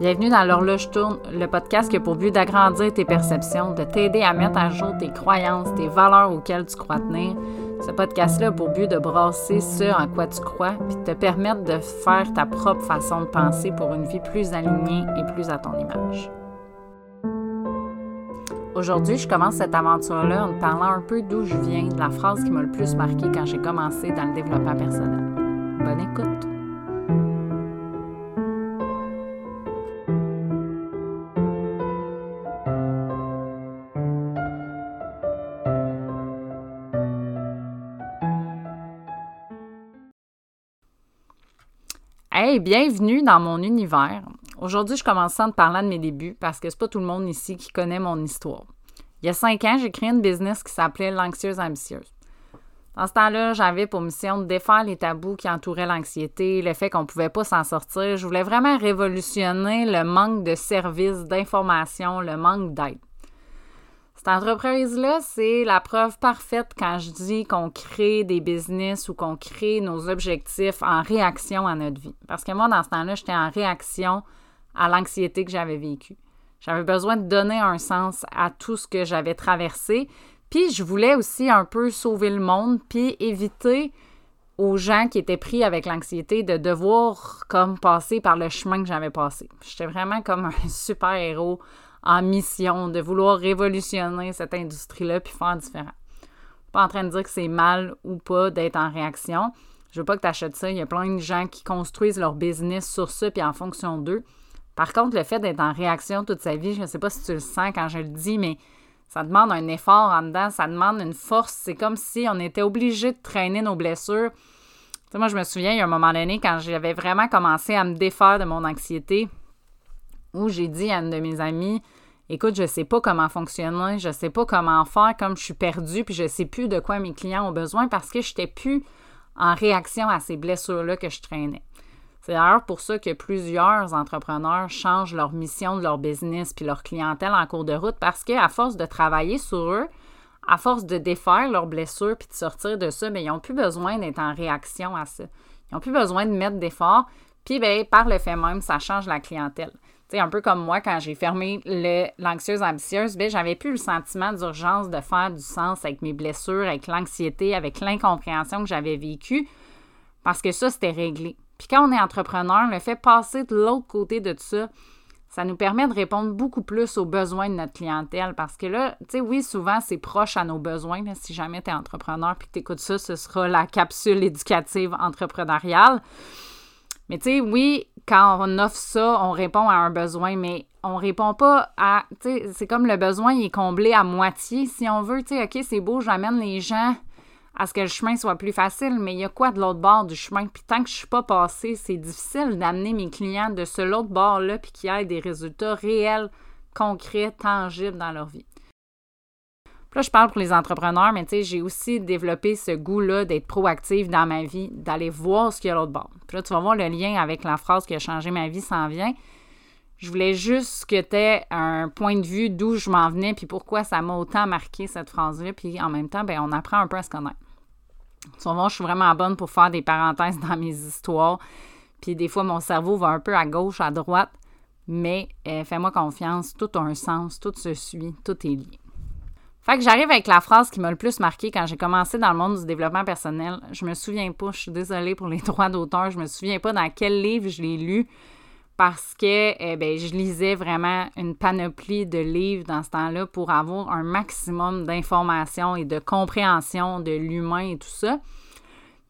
Bienvenue dans l'horloge tourne, le podcast qui a pour but d'agrandir tes perceptions, de t'aider à mettre à jour tes croyances, tes valeurs auxquelles tu crois tenir. Ce podcast-là a pour but de brasser ce en quoi tu crois, puis de te permettre de faire ta propre façon de penser pour une vie plus alignée et plus à ton image. Aujourd'hui, je commence cette aventure-là en te parlant un peu d'où je viens, de la phrase qui m'a le plus marqué quand j'ai commencé dans le développement personnel. Bonne écoute! Hey, bienvenue dans mon univers. Aujourd'hui, je commence à te parler de mes débuts parce que c'est pas tout le monde ici qui connaît mon histoire. Il y a cinq ans, j'ai créé une business qui s'appelait L'Anxieuse Ambitieuse. Dans ce temps-là, j'avais pour mission de défaire les tabous qui entouraient l'anxiété, le fait qu'on ne pouvait pas s'en sortir. Je voulais vraiment révolutionner le manque de services, d'informations, le manque d'aide. Cette entreprise-là, c'est la preuve parfaite quand je dis qu'on crée des business ou qu'on crée nos objectifs en réaction à notre vie. Parce que moi, dans ce temps-là, j'étais en réaction à l'anxiété que j'avais vécue. J'avais besoin de donner un sens à tout ce que j'avais traversé. Puis je voulais aussi un peu sauver le monde, puis éviter aux gens qui étaient pris avec l'anxiété de devoir comme passer par le chemin que j'avais passé. J'étais vraiment comme un super héros en mission de vouloir révolutionner cette industrie-là puis faire différent. Pas en train de dire que c'est mal ou pas d'être en réaction. Je veux pas que tu achètes ça. Il y a plein de gens qui construisent leur business sur ça puis en fonction d'eux. Par contre, le fait d'être en réaction toute sa vie, je ne sais pas si tu le sens quand je le dis, mais ça demande un effort en dedans, ça demande une force. C'est comme si on était obligé de traîner nos blessures. Moi, je me souviens, il y a un moment donné, quand j'avais vraiment commencé à me défaire de mon anxiété, où j'ai dit à une de mes amies Écoute, je ne sais pas comment fonctionner, je ne sais pas comment faire, comme je suis perdue, puis je ne sais plus de quoi mes clients ont besoin parce que je n'étais plus en réaction à ces blessures-là que je traînais. C'est d'ailleurs pour ça que plusieurs entrepreneurs changent leur mission de leur business puis leur clientèle en cours de route parce qu'à force de travailler sur eux, à force de défaire leurs blessures puis de sortir de ça, bien, ils n'ont plus besoin d'être en réaction à ça. Ils n'ont plus besoin de mettre d'efforts. Puis, bien, par le fait même, ça change la clientèle un peu comme moi, quand j'ai fermé l'anxieuse ambitieuse, ben, j'avais plus le sentiment d'urgence de faire du sens avec mes blessures, avec l'anxiété, avec l'incompréhension que j'avais vécue, parce que ça, c'était réglé. Puis quand on est entrepreneur, le fait passer de l'autre côté de tout ça, ça nous permet de répondre beaucoup plus aux besoins de notre clientèle. Parce que là, tu sais, oui, souvent, c'est proche à nos besoins. si jamais tu es entrepreneur puis que tu écoutes ça, ce sera la capsule éducative entrepreneuriale. Mais tu sais, oui, quand on offre ça, on répond à un besoin, mais on répond pas à. Tu sais, c'est comme le besoin il est comblé à moitié. Si on veut, tu sais, OK, c'est beau, j'amène les gens à ce que le chemin soit plus facile, mais il y a quoi de l'autre bord du chemin? Puis tant que je suis pas passée, c'est difficile d'amener mes clients de ce l'autre bord-là, puis qu'ils aient des résultats réels, concrets, tangibles dans leur vie là, je parle pour les entrepreneurs, mais tu sais, j'ai aussi développé ce goût-là d'être proactive dans ma vie, d'aller voir ce qu'il y a à l'autre bord. Puis là, tu vas voir le lien avec la phrase qui a changé ma vie s'en vient. Je voulais juste que tu aies un point de vue d'où je m'en venais, puis pourquoi ça m'a autant marqué cette phrase-là. Puis en même temps, ben, on apprend un peu à se connaître. Voir, je suis vraiment bonne pour faire des parenthèses dans mes histoires. Puis des fois, mon cerveau va un peu à gauche, à droite. Mais euh, fais-moi confiance, tout a un sens, tout se suit, tout est lié. Fait que j'arrive avec la phrase qui m'a le plus marqué quand j'ai commencé dans le monde du développement personnel. Je me souviens pas, je suis désolée pour les droits d'auteur, je me souviens pas dans quel livre je l'ai lu parce que eh ben, je lisais vraiment une panoplie de livres dans ce temps-là pour avoir un maximum d'informations et de compréhension de l'humain et tout ça.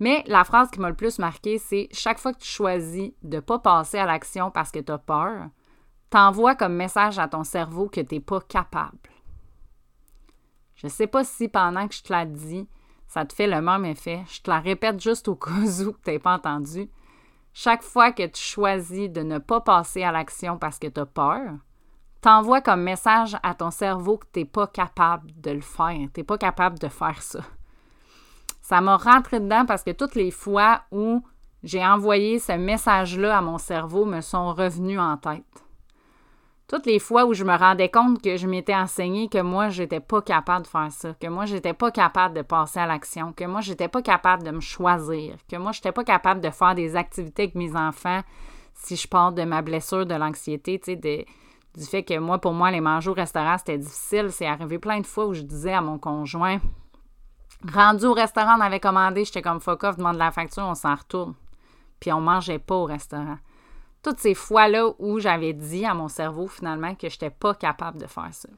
Mais la phrase qui m'a le plus marqué, c'est chaque fois que tu choisis de ne pas passer à l'action parce que tu as peur, t'envoies comme message à ton cerveau que tu n'es pas capable. Je ne sais pas si pendant que je te la dis, ça te fait le même effet. Je te la répète juste au cas où tu n'as pas entendu. Chaque fois que tu choisis de ne pas passer à l'action parce que tu as peur, t'envoies comme message à ton cerveau que tu n'es pas capable de le faire. Tu n'es pas capable de faire ça. Ça m'a rentré dedans parce que toutes les fois où j'ai envoyé ce message-là à mon cerveau me sont revenus en tête. Toutes les fois où je me rendais compte que je m'étais enseigné que moi, j'étais pas capable de faire ça, que moi, j'étais pas capable de passer à l'action, que moi, j'étais pas capable de me choisir, que moi, j'étais pas capable de faire des activités avec mes enfants si je parle de ma blessure, de l'anxiété, tu du fait que moi, pour moi, les manger au restaurant, c'était difficile. C'est arrivé plein de fois où je disais à mon conjoint, rendu au restaurant, on avait commandé, j'étais comme fuck off, demande la facture, on s'en retourne. Puis on mangeait pas au restaurant. Toutes ces fois-là où j'avais dit à mon cerveau finalement que je n'étais pas capable de faire ça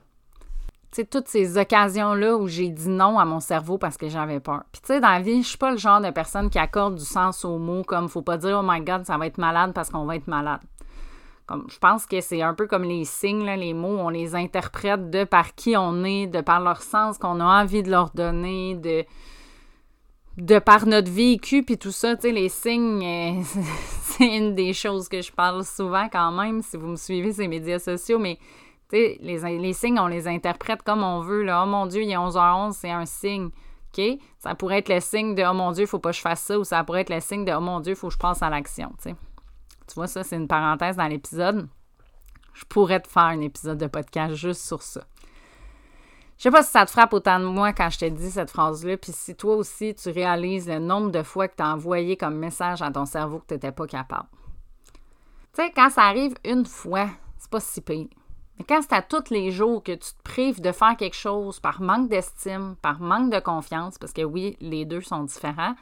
sais, toutes ces occasions-là où j'ai dit non à mon cerveau parce que j'avais peur. Puis, tu sais, dans la vie, je suis pas le genre de personne qui accorde du sens aux mots comme faut pas dire oh my god, ça va être malade parce qu'on va être malade. Comme, je pense que c'est un peu comme les signes, les mots, on les interprète de par qui on est, de par leur sens qu'on a envie de leur donner, de, de par notre vécu, puis tout ça, tu sais, les signes, euh, c'est une des choses que je parle souvent quand même, si vous me suivez les médias sociaux, mais les, les, signes, on les interprète comme on veut. Là. Oh mon Dieu, il est 11h11, c'est un signe. OK? Ça pourrait être le signe de Oh mon Dieu, il faut pas que je fasse ça, ou ça pourrait être le signe de Oh mon Dieu, il faut que je passe à l'action. Tu vois, ça, c'est une parenthèse dans l'épisode. Je pourrais te faire un épisode de podcast juste sur ça. Je sais pas si ça te frappe autant de moi quand je t'ai dit cette phrase-là, puis si toi aussi tu réalises le nombre de fois que tu as envoyé comme message à ton cerveau que tu n'étais pas capable. Tu sais, quand ça arrive une fois, c'est pas si pire. Mais quand c'est à tous les jours que tu te prives de faire quelque chose par manque d'estime, par manque de confiance, parce que oui, les deux sont différents,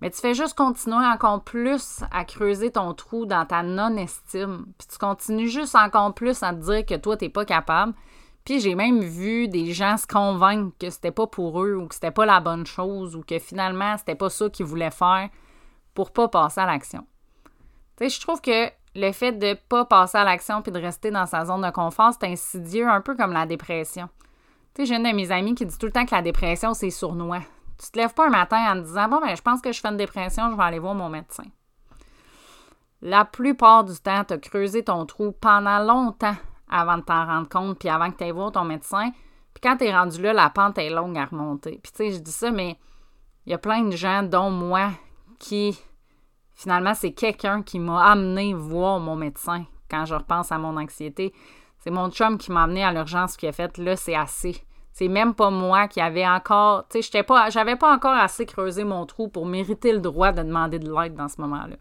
mais tu fais juste continuer encore plus à creuser ton trou dans ta non-estime. Puis tu continues juste encore plus à te dire que toi, tu n'es pas capable. Puis j'ai même vu des gens se convaincre que c'était pas pour eux ou que c'était pas la bonne chose ou que finalement, c'était pas ça qu'ils voulaient faire pour pas passer à l'action. Tu sais, je trouve que le fait de pas passer à l'action puis de rester dans sa zone de confort, c'est insidieux, un peu comme la dépression. Tu sais, j'ai une de mes amies qui dit tout le temps que la dépression, c'est sournois. Tu te lèves pas un matin en disant Bon, ben, je pense que je fais une dépression, je vais aller voir mon médecin. La plupart du temps, tu as creusé ton trou pendant longtemps avant de t'en rendre compte, puis avant que tu ailles voir ton médecin. Puis quand tu es rendu là, la pente est longue à remonter. Puis tu sais, je dis ça, mais il y a plein de gens, dont moi, qui Finalement, c'est quelqu'un qui m'a amené voir mon médecin quand je repense à mon anxiété. C'est mon chum qui m'a amené à l'urgence qui a fait là, c'est assez. C'est même pas moi qui avait encore, tu sais, j'étais pas, j'avais pas encore assez creusé mon trou pour mériter le droit de demander de l'aide dans ce moment-là.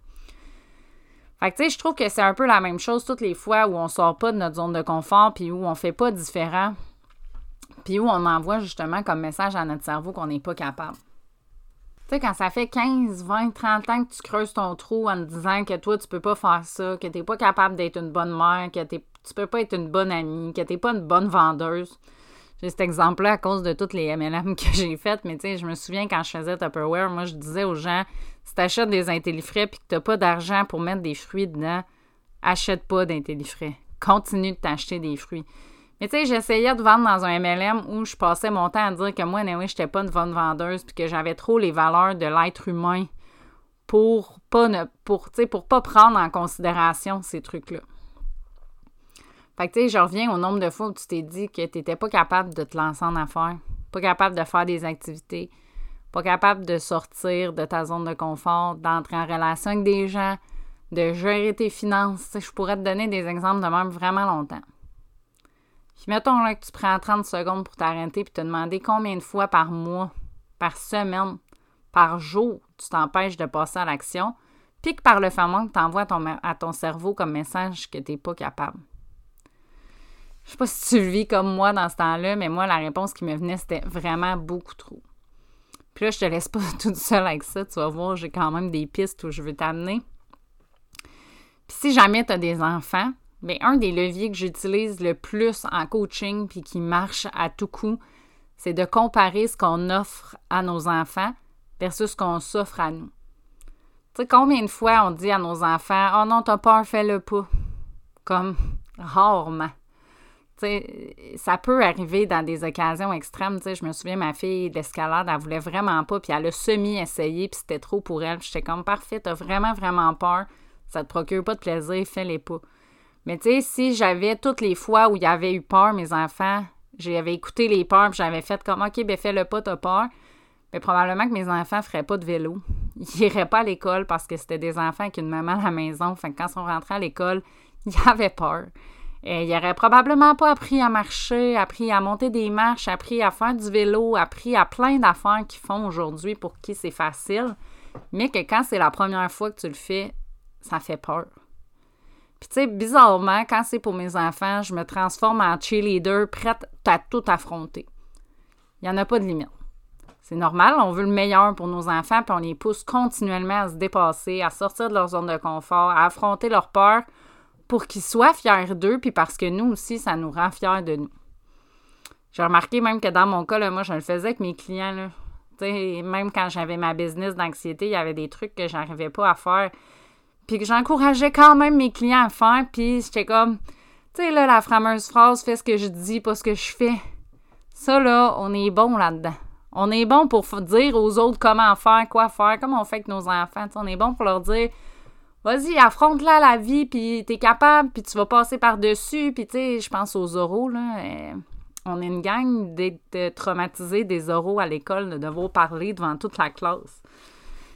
Fait que, tu sais, je trouve que c'est un peu la même chose toutes les fois où on sort pas de notre zone de confort puis où on fait pas différent puis où on envoie justement comme message à notre cerveau qu'on n'est pas capable. Tu sais, quand ça fait 15, 20, 30 ans que tu creuses ton trou en te disant que toi, tu peux pas faire ça, que t'es pas capable d'être une bonne mère, que t'es, tu peux pas être une bonne amie, que t'es pas une bonne vendeuse. J'ai cet exemple-là à cause de toutes les MLM que j'ai faites, mais tu sais, je me souviens quand je faisais Tupperware, moi, je disais aux gens, si t'achètes des intellifrais puis que t'as pas d'argent pour mettre des fruits dedans, achète pas d'intellifrais. Continue de t'acheter des fruits. Mais tu sais, j'essayais de vendre dans un MLM où je passais mon temps à dire que moi, je j'étais pas une bonne vendeuse puis que j'avais trop les valeurs de l'être humain pour pas ne, pour, pour pas prendre en considération ces trucs-là. Fait que tu sais, je reviens au nombre de fois où tu t'es dit que tu n'étais pas capable de te lancer en affaires, pas capable de faire des activités, pas capable de sortir de ta zone de confort, d'entrer en relation avec des gens, de gérer tes finances. je pourrais te donner des exemples de même vraiment longtemps. Puis mettons là, que tu prends 30 secondes pour t'arrêter puis te demander combien de fois par mois, par semaine, par jour, tu t'empêches de passer à l'action, puis que par le fait que tu envoies à ton cerveau comme message que tu n'es pas capable. Je sais pas si tu le vis comme moi dans ce temps-là, mais moi, la réponse qui me venait, c'était vraiment beaucoup trop. Puis là, je te laisse pas toute seule avec ça. Tu vas voir, j'ai quand même des pistes où je veux t'amener. Puis si jamais tu as des enfants, Bien, un des leviers que j'utilise le plus en coaching puis qui marche à tout coup, c'est de comparer ce qu'on offre à nos enfants versus ce qu'on s'offre à nous. Tu sais, combien de fois on dit à nos enfants Oh non, t'as peur, fais-le pas. Comme rarement. Ça peut arriver dans des occasions extrêmes. Je me souviens, ma fille d'escalade, elle voulait vraiment pas, puis elle a semi-essayé, puis c'était trop pour elle. J'étais comme Parfait, t'as vraiment, vraiment peur. Ça te procure pas de plaisir, fais-les pas. Mais tu si j'avais toutes les fois où il y avait eu peur, mes enfants, j'avais écouté les peurs, puis j'avais fait comme OK, ben fais-le pas, t'as peur. Mais probablement que mes enfants feraient pas de vélo. Ils n'iraient pas à l'école parce que c'était des enfants avec une maman à la maison. Fait que quand ils sont rentrés à l'école, ils avaient peur. Et ils n'auraient probablement pas appris à marcher, appris à monter des marches, appris à faire du vélo, appris à plein d'affaires qu'ils font aujourd'hui pour qui c'est facile. Mais que quand c'est la première fois que tu le fais, ça fait peur. Puis tu sais, bizarrement, quand c'est pour mes enfants, je me transforme en cheerleader prête à tout affronter. Il n'y en a pas de limite. C'est normal, on veut le meilleur pour nos enfants, puis on les pousse continuellement à se dépasser, à sortir de leur zone de confort, à affronter leur peur pour qu'ils soient fiers d'eux, puis parce que nous aussi, ça nous rend fiers de nous. J'ai remarqué même que dans mon cas, moi, je le faisais avec mes clients. Là. même quand j'avais ma business d'anxiété, il y avait des trucs que j'arrivais pas à faire. Puis que j'encourageais quand même mes clients à faire. Puis j'étais comme, tu sais, là, la fameuse phrase, fais ce que je dis, pas ce que je fais. Ça, là, on est bon là-dedans. On est bon pour dire aux autres comment faire, quoi faire, comme on fait avec nos enfants. on est bon pour leur dire vas-y, affronte-la la vie, puis t'es capable, puis tu vas passer par-dessus. Puis tu sais, je pense aux oraux, là. Euh, on est une gang d'être traumatisés des oraux à l'école, de devoir parler devant toute la classe.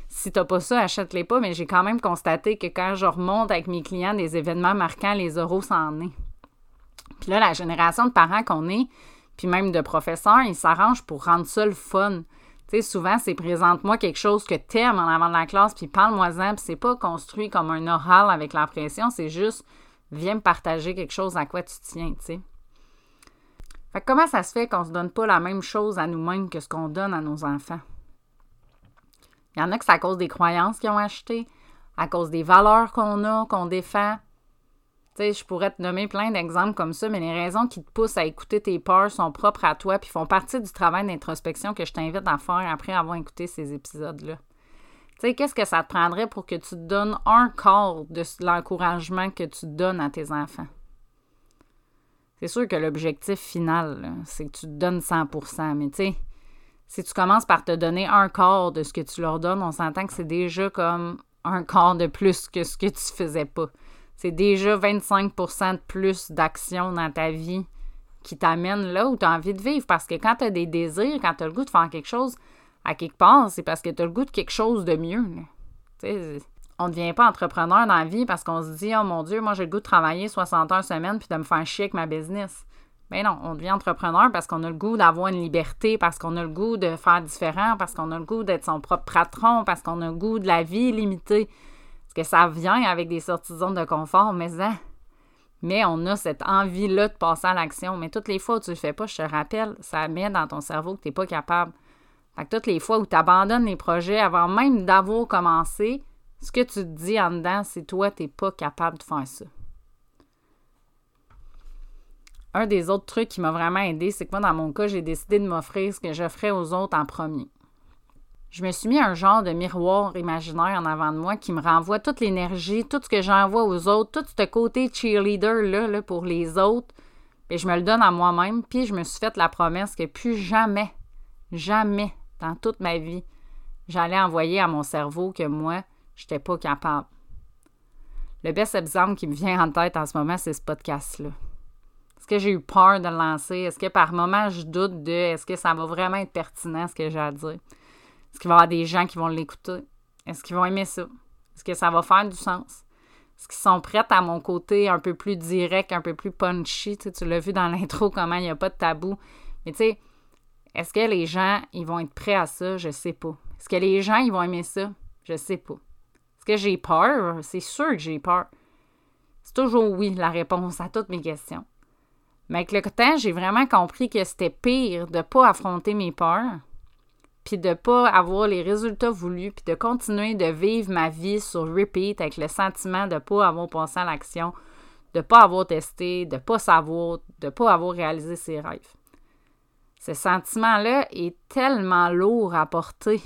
Si t'as pas ça, achète-les pas, mais j'ai quand même constaté que quand je remonte avec mes clients des événements marquants, les oraux s'en est. Puis là, la génération de parents qu'on est, puis même de professeurs, ils s'arrangent pour rendre ça le fun. Tu souvent, c'est présente-moi quelque chose que t'aimes en avant de la classe, puis parle-moi-en, puis c'est pas construit comme un oral avec la pression, c'est juste viens me partager quelque chose à quoi tu tiens, tu sais. Fait que comment ça se fait qu'on se donne pas la même chose à nous-mêmes que ce qu'on donne à nos enfants? Il y en a que c'est à cause des croyances qu'ils ont achetées, à cause des valeurs qu'on a, qu'on défend, je pourrais te nommer plein d'exemples comme ça, mais les raisons qui te poussent à écouter tes peurs sont propres à toi puis font partie du travail d'introspection que je t'invite à faire après avoir écouté ces épisodes-là. Qu'est-ce que ça te prendrait pour que tu te donnes un quart de l'encouragement que tu donnes à tes enfants? C'est sûr que l'objectif final, c'est que tu te donnes 100% mais tu si tu commences par te donner un quart de ce que tu leur donnes, on s'entend que c'est déjà comme un quart de plus que ce que tu faisais pas c'est déjà 25% de plus d'action dans ta vie qui t'amène là où tu as envie de vivre. Parce que quand tu as des désirs, quand tu as le goût de faire quelque chose à quelque part, c'est parce que tu as le goût de quelque chose de mieux. On ne devient pas entrepreneur dans la vie parce qu'on se dit Oh mon Dieu, moi j'ai le goût de travailler 60 heures semaine puis de me faire chier avec ma business. Mais non, on devient entrepreneur parce qu'on a le goût d'avoir une liberté, parce qu'on a le goût de faire différent, parce qu'on a le goût d'être son propre patron, parce qu'on a le goût de la vie limitée que ça vient avec des sorties de zone de confort, mais hein, mais on a cette envie-là de passer à l'action. Mais toutes les fois où tu le fais pas, je te rappelle, ça met dans ton cerveau que tu n'es pas capable. Fait toutes les fois où tu abandonnes les projets avant même d'avoir commencé, ce que tu te dis en dedans, c'est toi, tu n'es pas capable de faire ça. Un des autres trucs qui m'a vraiment aidé, c'est que moi, dans mon cas, j'ai décidé de m'offrir ce que je ferais aux autres en premier je me suis mis un genre de miroir imaginaire en avant de moi qui me renvoie toute l'énergie, tout ce que j'envoie aux autres, tout ce côté cheerleader-là là, pour les autres. Puis je me le donne à moi-même. Puis je me suis fait la promesse que plus jamais, jamais dans toute ma vie, j'allais envoyer à mon cerveau que moi, je n'étais pas capable. Le best exemple qui me vient en tête en ce moment, c'est ce podcast-là. Est-ce que j'ai eu peur de le lancer? Est-ce que par moment, je doute de est-ce que ça va vraiment être pertinent ce que j'ai à dire? Est-ce qu'il va y avoir des gens qui vont l'écouter? Est-ce qu'ils vont aimer ça? Est-ce que ça va faire du sens? Est-ce qu'ils sont prêts à mon côté un peu plus direct, un peu plus punchy? Tu, l'as vu dans l'intro, comment il n'y a pas de tabou. Mais tu sais, est-ce que les gens, ils vont être prêts à ça? Je sais pas. Est-ce que les gens, ils vont aimer ça? Je sais pas. Est-ce que j'ai peur? C'est sûr que j'ai peur. C'est toujours oui, la réponse à toutes mes questions. Mais avec le temps, j'ai vraiment compris que c'était pire de ne pas affronter mes peurs puis de pas avoir les résultats voulus, puis de continuer de vivre ma vie sur repeat avec le sentiment de pas avoir pensé à l'action, de pas avoir testé, de pas savoir, de pas avoir réalisé ses rêves. Ce sentiment-là est tellement lourd à porter.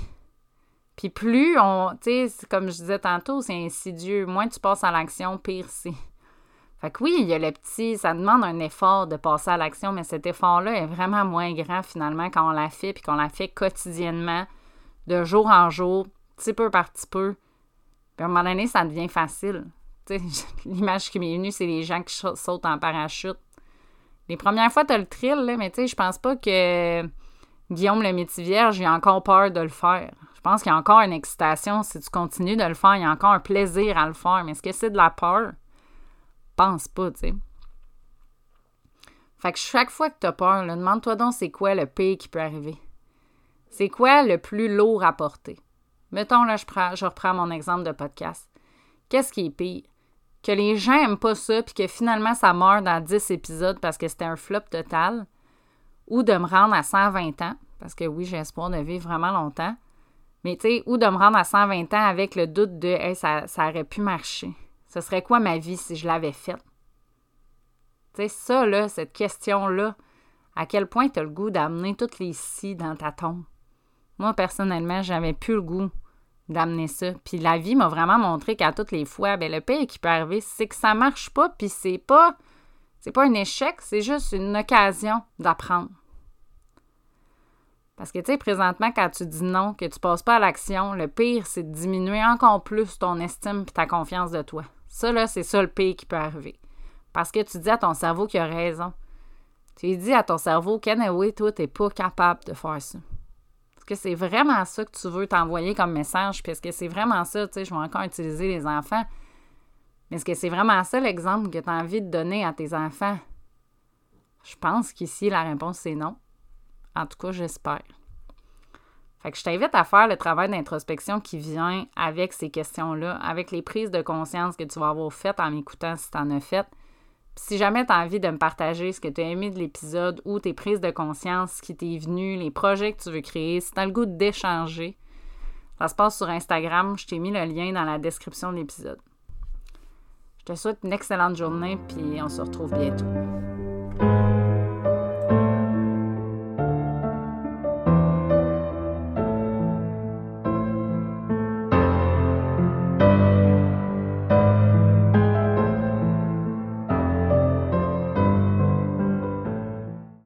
Puis plus on, tu sais, comme je disais tantôt, c'est insidieux. Moins tu passes à l'action, pire c'est. Fait que oui, il y a le petit, ça demande un effort de passer à l'action, mais cet effort-là est vraiment moins grand finalement quand on l'a fait, puis qu'on l'a fait quotidiennement, de jour en jour, petit peu par petit peu. Puis à un moment donné, ça devient facile. L'image qui m'est venue, c'est les gens qui sautent en parachute. Les premières fois, tu as le thrill, mais tu sais, je pense pas que Guillaume le métier vierge, il a encore peur de le faire. Je pense qu'il y a encore une excitation si tu continues de le faire, il y a encore un plaisir à le faire. Mais est-ce que c'est de la peur? Pense pas, tu sais. Fait que chaque fois que tu as peur, demande-toi donc c'est quoi le pire qui peut arriver. C'est quoi le plus lourd à porter? Mettons, là, je, je reprends mon exemple de podcast. qu'est-ce qui est pire? Que les gens aiment pas ça, puis que finalement ça meurt dans 10 épisodes parce que c'était un flop total, ou de me rendre à 120 ans, parce que oui, j'ai espoir de vivre vraiment longtemps, mais tu sais, ou de me rendre à 120 ans avec le doute de hey, ça, ça aurait pu marcher. Ce serait quoi ma vie si je l'avais faite? Tu sais, ça, là, cette question-là, à quel point tu as le goût d'amener toutes les si dans ta tombe? Moi, personnellement, j'avais plus le goût d'amener ça. Puis la vie m'a vraiment montré qu'à toutes les fois, ben, le pire qui peut arriver, c'est que ça marche pas, puis c'est pas, c'est pas un échec, c'est juste une occasion d'apprendre. Parce que, tu sais, présentement, quand tu dis non, que tu passes pas à l'action, le pire, c'est de diminuer encore plus ton estime et ta confiance de toi. Ça, là, c'est ça le pire qui peut arriver. Parce que tu dis à ton cerveau qu'il a raison. Tu dis à ton cerveau qu'anyway, toi, t'es pas capable de faire ça. Est-ce que c'est vraiment ça que tu veux t'envoyer comme message? Puis est-ce que c'est vraiment ça, tu sais, je vais encore utiliser les enfants. Mais est-ce que c'est vraiment ça l'exemple que tu as envie de donner à tes enfants? Je pense qu'ici, la réponse, c'est non. En tout cas, j'espère. Fait que je t'invite à faire le travail d'introspection qui vient avec ces questions-là, avec les prises de conscience que tu vas avoir faites en m'écoutant si tu en as faites. si jamais tu as envie de me partager ce que tu as aimé de l'épisode ou tes prises de conscience qui t'est venu, les projets que tu veux créer, si tu as le goût d'échanger, ça se passe sur Instagram. Je t'ai mis le lien dans la description de l'épisode. Je te souhaite une excellente journée, puis on se retrouve bientôt.